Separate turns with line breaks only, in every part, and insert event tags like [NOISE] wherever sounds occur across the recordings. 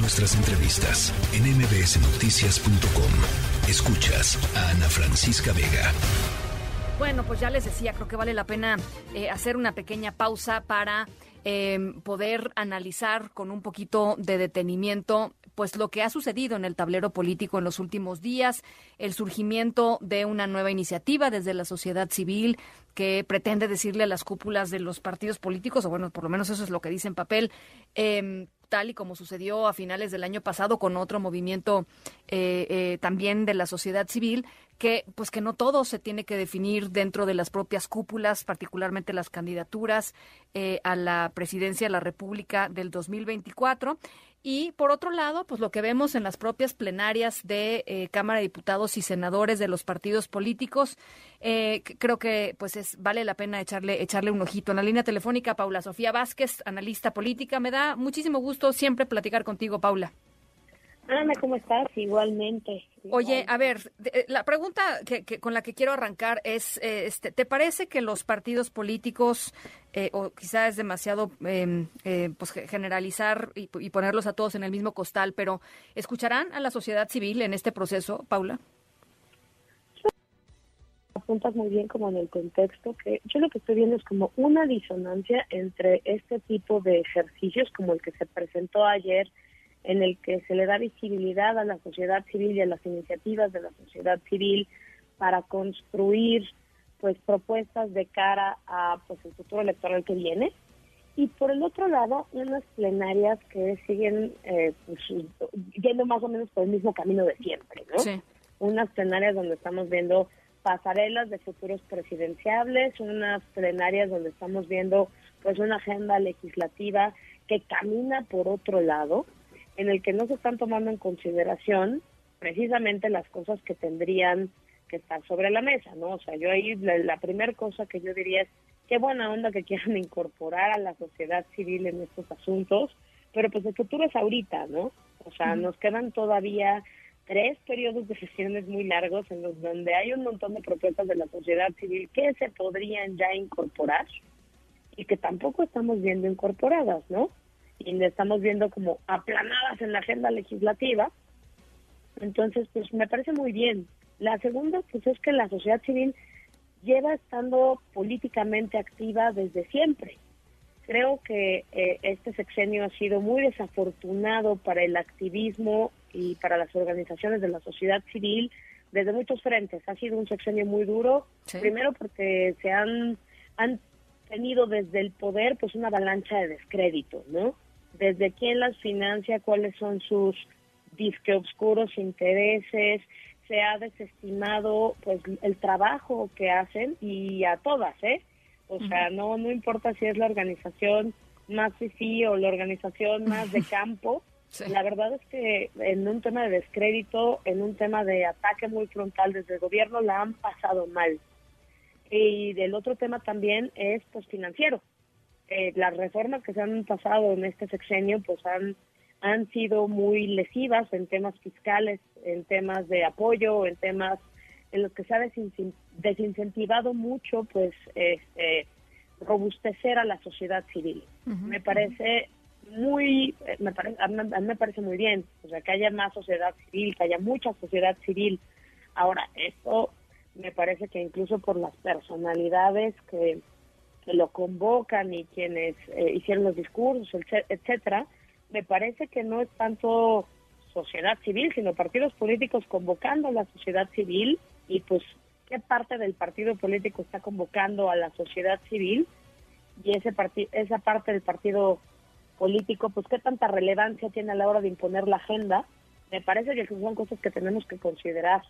Nuestras entrevistas en mbsnoticias.com. Escuchas a Ana Francisca Vega.
Bueno, pues ya les decía, creo que vale la pena eh, hacer una pequeña pausa para em, poder analizar con un poquito de detenimiento pues lo que ha sucedido en el tablero político en los últimos días, el surgimiento de una nueva iniciativa desde la sociedad civil que pretende decirle a las cúpulas de los partidos políticos, o bueno, por lo menos eso es lo que dice en papel, eh, tal y como sucedió a finales del año pasado con otro movimiento eh, eh, también de la sociedad civil, que pues que no todo se tiene que definir dentro de las propias cúpulas, particularmente las candidaturas eh, a la presidencia de la República del 2024. Y por otro lado, pues lo que vemos en las propias plenarias de eh, Cámara de Diputados y senadores de los partidos políticos, eh, creo que pues es vale la pena echarle echarle un ojito. En la línea telefónica, Paula Sofía Vázquez, analista política. Me da muchísimo gusto siempre platicar contigo, Paula.
Ana, ¿cómo estás? Igualmente.
Oye, a ver, eh, la pregunta que, con la que quiero arrancar es, eh, este, ¿te parece que los partidos políticos, eh, o quizás es demasiado em, pues generalizar y, y, ponerlos a todos en el mismo costal, pero ¿escucharán a la sociedad civil en este proceso, Paula?
Apuntas muy bien como en el contexto, que yo lo que estoy viendo es como una disonancia entre este tipo de ejercicios como el que se presentó ayer en el que se le da visibilidad a la sociedad civil y a las iniciativas de la sociedad civil para construir pues propuestas de cara a pues el futuro electoral que viene. Y por el otro lado unas plenarias que siguen eh, pues, yendo más o menos por el mismo camino de siempre no
sí.
unas plenarias donde estamos viendo pasarelas de futuros presidenciables unas plenarias donde estamos viendo pues una agenda legislativa que camina por otro lado en el que no se están tomando en consideración precisamente las cosas que tendrían que estar sobre la mesa, ¿no? O sea, yo ahí la, la primera cosa que yo diría es qué buena onda que quieran [LAUGHS] incorporar a la sociedad civil en estos asuntos, pero pues el futuro es ahorita, ¿no? O sea, nos quedan todavía tres periodos de sesiones muy largos en los donde hay un montón de propuestas de la sociedad civil que se podrían ya incorporar y que tampoco estamos viendo incorporadas, ¿no? Y le estamos viendo como aplanadas en la agenda legislativa. Entonces, pues me parece muy bien. La segunda, pues es que la sociedad civil lleva estando políticamente activa desde siempre. Creo que eh, este sexenio ha sido muy desafortunado para el activismo y para las organizaciones de la sociedad civil desde muchos frentes. Ha sido un sexenio muy duro,
Sí.
primero porque se han, han tenido desde el poder pues una avalancha de descrédito, ¿no? Desde quién las financia, cuáles son sus disque oscuros intereses, se ha desestimado pues el trabajo que hacen y a todas, ¿eh? O sea, no no importa si es la organización más fifí o la organización más de campo, [LAUGHS]
Sí.
la verdad es que en un tema de descrédito, en un tema de ataque muy frontal desde el gobierno, la han pasado mal. Y del otro tema también es pues financiero. Eh, las reformas que se han pasado en este sexenio pues han han sido muy lesivas en temas fiscales, en temas de apoyo, en temas en los que se ha desin- desincentivado mucho pues este robustecer a la sociedad civil. Me parece muy, me mí, a mí me parece muy bien, o sea, que haya más sociedad civil, que haya mucha sociedad civil. Ahora, esto me parece que incluso por las personalidades que, que lo convocan y quienes eh, hicieron los discursos, etc- etcétera, me parece que no es tanto sociedad civil, sino partidos políticos convocando a la sociedad civil y pues qué parte del partido político está convocando a la sociedad civil y ese esa parte del partido político, pues qué tanta relevancia tiene a la hora de imponer la agenda. Me parece que son cosas que tenemos que considerar.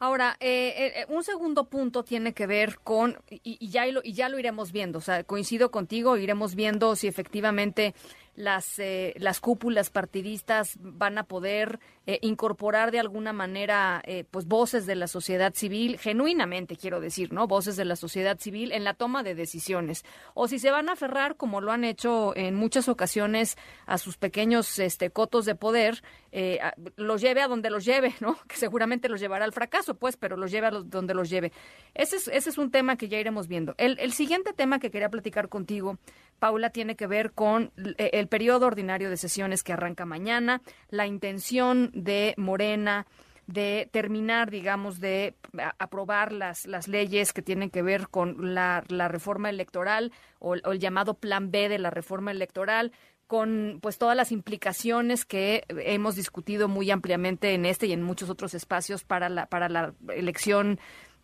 Ahora, eh, eh, un segundo punto tiene que ver con, y, y ya lo, y ya lo iremos viendo, o sea, coincido contigo, iremos viendo si efectivamente las, eh, las cúpulas partidistas van a poder eh, incorporar de alguna manera eh, pues voces de la sociedad civil, genuinamente quiero decir, ¿no? Voces de la sociedad civil en la toma de decisiones. O si se van a aferrar, como lo han hecho en muchas ocasiones, a sus pequeños este, cotos de poder, eh, los lleve a donde los lleve, ¿no? [LAUGHS] Que seguramente los llevará al fracaso, pues, pero los lleve a los- donde los lleve. Ese es, ese es un tema que ya iremos viendo. El, el siguiente tema que quería platicar contigo, Paula, tiene que ver con el periodo ordinario de sesiones que arranca mañana, la intención de Morena de terminar, digamos, de aprobar las, las leyes que tienen que ver con la, la reforma electoral o, o, el llamado plan B de la reforma electoral con pues todas las implicaciones que hemos discutido muy ampliamente en este y en muchos otros espacios para la para la elección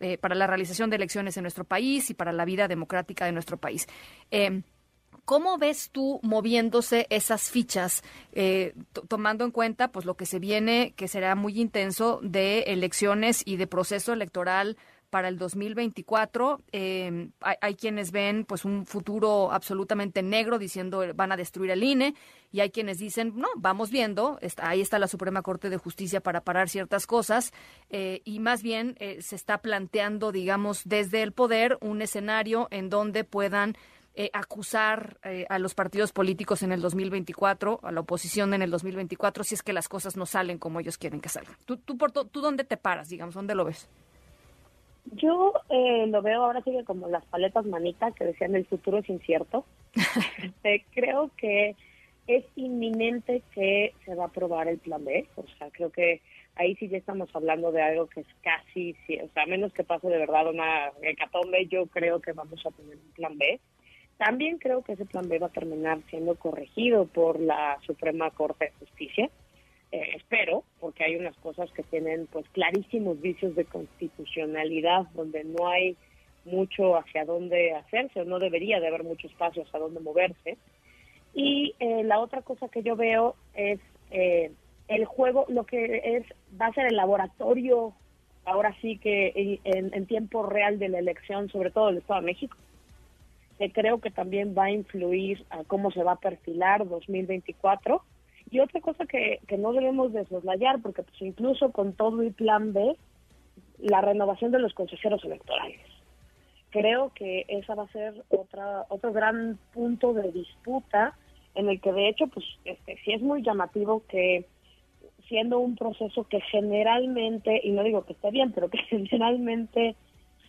eh, para la realización de elecciones en nuestro país y para la vida democrática de nuestro país. Eh, ¿Cómo ves tú moviéndose esas fichas, eh, tomando en cuenta pues lo que se viene, que será muy intenso de elecciones y de proceso electoral para el 2024. Eh, hay, hay, quienes ven pues un futuro absolutamente negro diciendo van a destruir el INE y hay quienes dicen no, vamos viendo, ahí está la Suprema Corte de Justicia para parar ciertas cosas eh, y más bien eh, se está planteando, digamos, desde el poder un escenario en donde puedan eh, acusar eh, a los partidos políticos en el 2024, a la oposición en el 2024, si es que las cosas no salen como ellos quieren que salgan. ¿Tú, tú, por tú dónde te paras, digamos? ¿Dónde lo ves?
Yo eh, lo veo ahora sí que como las paletas manitas que decían el futuro es incierto. [LAUGHS] este, creo que es inminente que se va a aprobar el plan B. O sea, creo que ahí sí ya estamos hablando de algo que es casi, o sea, a menos que pase de verdad una hecatombe, yo creo que vamos a tener un plan B. También creo que ese plan B va a terminar siendo corregido por la Suprema Corte de Justicia. Eh, espero, porque hay unas cosas que tienen pues clarísimos vicios de constitucionalidad donde no hay mucho hacia dónde hacerse o no debería de haber mucho espacio hacia dónde moverse. Y eh, la otra cosa que yo veo es eh, el juego, lo que es va a ser el laboratorio, ahora sí que en, en tiempo real de la elección, sobre todo del Estado de México, que creo que también va a influir a cómo se va a perfilar 2024 y otra cosa que, que no debemos desoslayar, porque pues incluso con todo el plan B, la renovación de los consejeros electorales. Creo que esa va a ser otra otro gran punto de disputa en el que de hecho pues este sí es muy llamativo que siendo un proceso que generalmente y no digo que esté bien pero que [LAUGHS] generalmente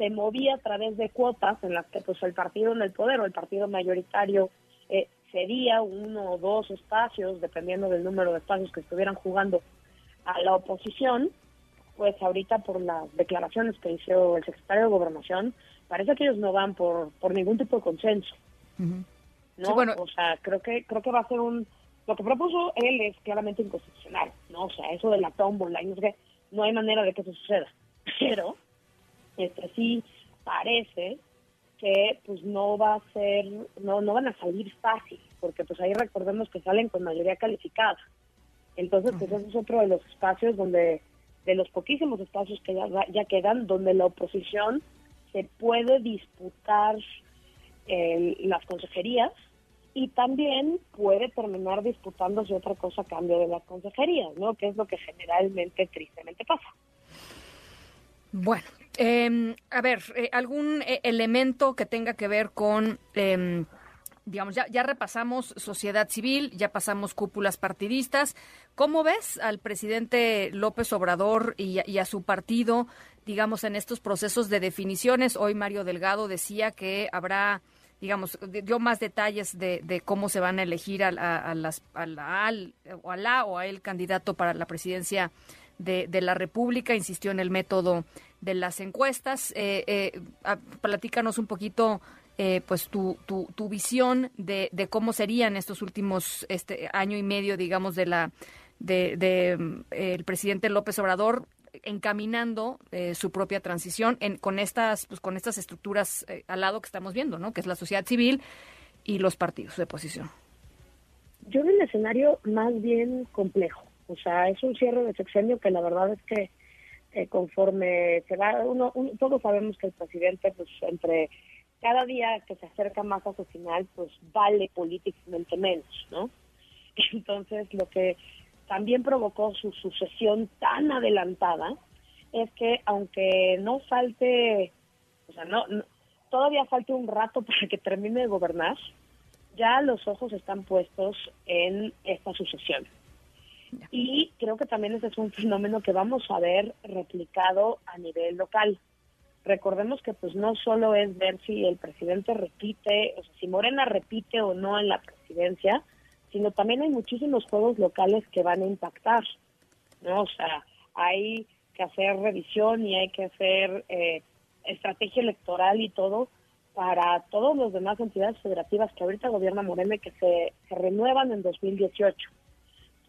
se movía a través de cuotas en las que pues el partido en el poder o el partido mayoritario eh, sería uno o dos espacios, dependiendo del número de espacios que estuvieran jugando a la oposición, pues ahorita por las declaraciones que hizo el secretario de Gobernación, parece que ellos no van por, por ningún tipo de consenso. ¿no? bueno. O sea, creo que, creo que va a ser un... Lo que propuso él es claramente inconstitucional, ¿no? O sea, eso de la tómbola, y no, sé no hay manera de que eso suceda. [LAUGHS] Pero, este sí parece que pues no va a ser, no, no van a salir fácil, porque pues ahí recordemos que salen con mayoría calificada. Entonces, pues ese es otro de los espacios donde, de los poquísimos espacios que ya, ya quedan, donde la oposición se puede disputar eh, las consejerías y también puede terminar disputándose otra cosa a cambio de las consejerías, ¿no? Que es lo que generalmente, tristemente pasa.
Bueno, eh, a ver, eh, algún eh, elemento que tenga que ver con, eh, digamos, ya, ya repasamos sociedad civil, ya pasamos cúpulas partidistas. ¿Cómo ves al presidente López Obrador y, a su partido, digamos, en estos procesos de definiciones? Hoy Mario Delgado decía que habrá digamos, dio más detalles de, de, cómo se van a elegir a, la, al, o a la o a el candidato para la presidencia de, de, la República, insistió en el método de las encuestas. Eh, eh, platícanos un poquito, eh, pues, tu, tu, tu visión de, de, cómo serían estos últimos este año y medio, digamos, de la de, eh, el presidente López Obrador encaminando eh, su propia transición en, con estas pues, con estas estructuras eh, al lado que estamos viendo, ¿no? Que es la sociedad civil y los partidos de oposición.
Yo veo el escenario más bien complejo. O sea, es un cierre de sexenio que la verdad es que eh, conforme se va, uno, uno, todos sabemos que el presidente, pues entre cada día que se acerca más a su final, pues vale políticamente menos, ¿no? [LAUGHS] Entonces, lo que también provocó su sucesión tan adelantada es que aunque no falte, o sea, no, no, todavía falte un rato [LAUGHS] para que termine de gobernar, ya los ojos están puestos en esta sucesión. Y creo que también ese es un fenómeno que vamos a ver replicado a nivel local. Recordemos que pues no solo es ver si el presidente repite, o sea, si Morena repite o no en la presidencia, sino también hay muchísimos juegos locales que van a impactar, ¿no? O sea, hay que hacer revisión y hay que hacer eh, estrategia electoral y todo para todos los demás entidades federativas que ahorita gobierna Morena y que se renuevan en 2018.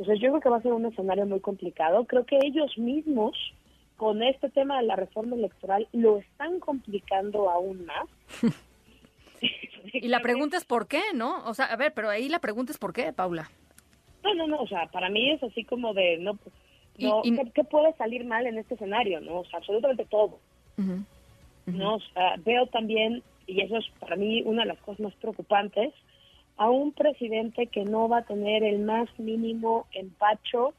Entonces yo creo que va a ser un escenario muy complicado. Creo que ellos mismos con este tema de la reforma electoral lo están complicando aún más. [LAUGHS]
y la pregunta es por qué, ¿no? O sea, a ver, pero ahí la pregunta es por qué, Paula.
No, no, no, o sea, para mí es así como de, no, no ¿qué, puede salir mal en este escenario? No, o sea, absolutamente todo. No, o sea, veo también, y eso es para mí una de las cosas más preocupantes, a un presidente que no va a tener el más mínimo empacho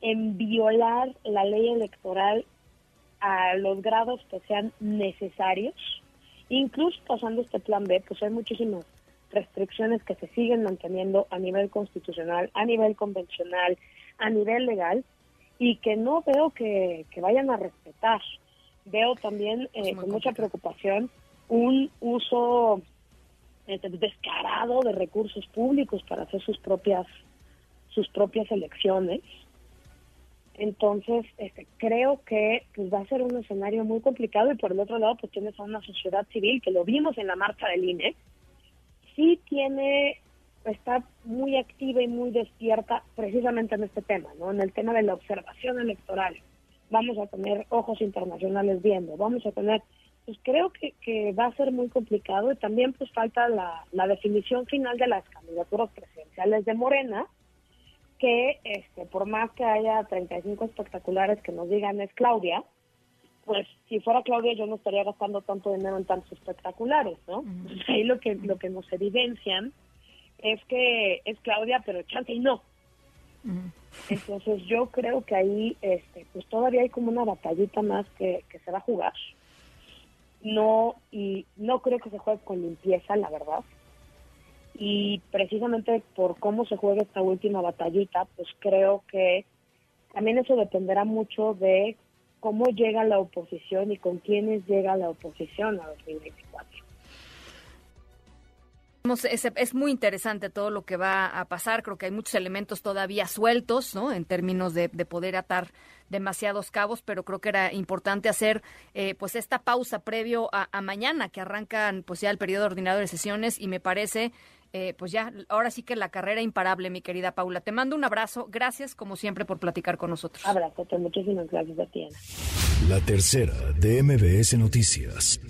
en violar la ley electoral a los grados que sean necesarios, incluso pasando este plan B, pues hay muchísimas restricciones que se siguen manteniendo a nivel constitucional, a nivel convencional, a nivel legal, y que no veo que, vayan a respetar. Veo también eh, con mucha preocupación un uso descarado de recursos públicos para hacer sus propias sus propias elecciones entonces, este, creo que pues, va a ser un escenario muy complicado y por el otro lado, pues tienes a una sociedad civil que lo vimos en la marcha del INE, sí tiene, está muy activa y muy despierta precisamente en este tema, ¿no? En el tema de la observación electoral. Vamos a tener ojos internacionales viendo, vamos a tener, pues creo que, que va a ser muy complicado y también pues falta la, la definición final de las candidaturas presidenciales de Morena, que este, por más que haya 35 espectaculares que nos digan es Claudia, pues si fuera Claudia yo no estaría gastando tanto dinero en tantos espectaculares, ¿no? Ahí lo que lo que nos evidencian es que es Claudia, pero chance y no. Entonces yo creo que ahí este pues todavía hay como una batallita más que, que se va a jugar. No y no creo que se juegue con limpieza, la verdad y precisamente por cómo se juega esta última batallita, pues creo que también eso dependerá mucho de cómo llega la oposición y con quiénes llega la oposición a 2024.
Es, es, muy interesante todo lo que va a pasar. Creo que hay muchos elementos todavía sueltos, ¿no? En términos de, poder atar demasiados cabos, pero creo que era importante hacer, eh, pues, esta pausa previo a, a, mañana, que arrancan, pues, ya el periodo ordinario de sesiones y me parece eh, pues ya, ahora sí que la carrera imparable, mi querida Paula. Te mando un abrazo. Gracias, como siempre, por platicar con nosotros.
Abrazo, muchísimas gracias a ti,
La tercera de MBS Noticias.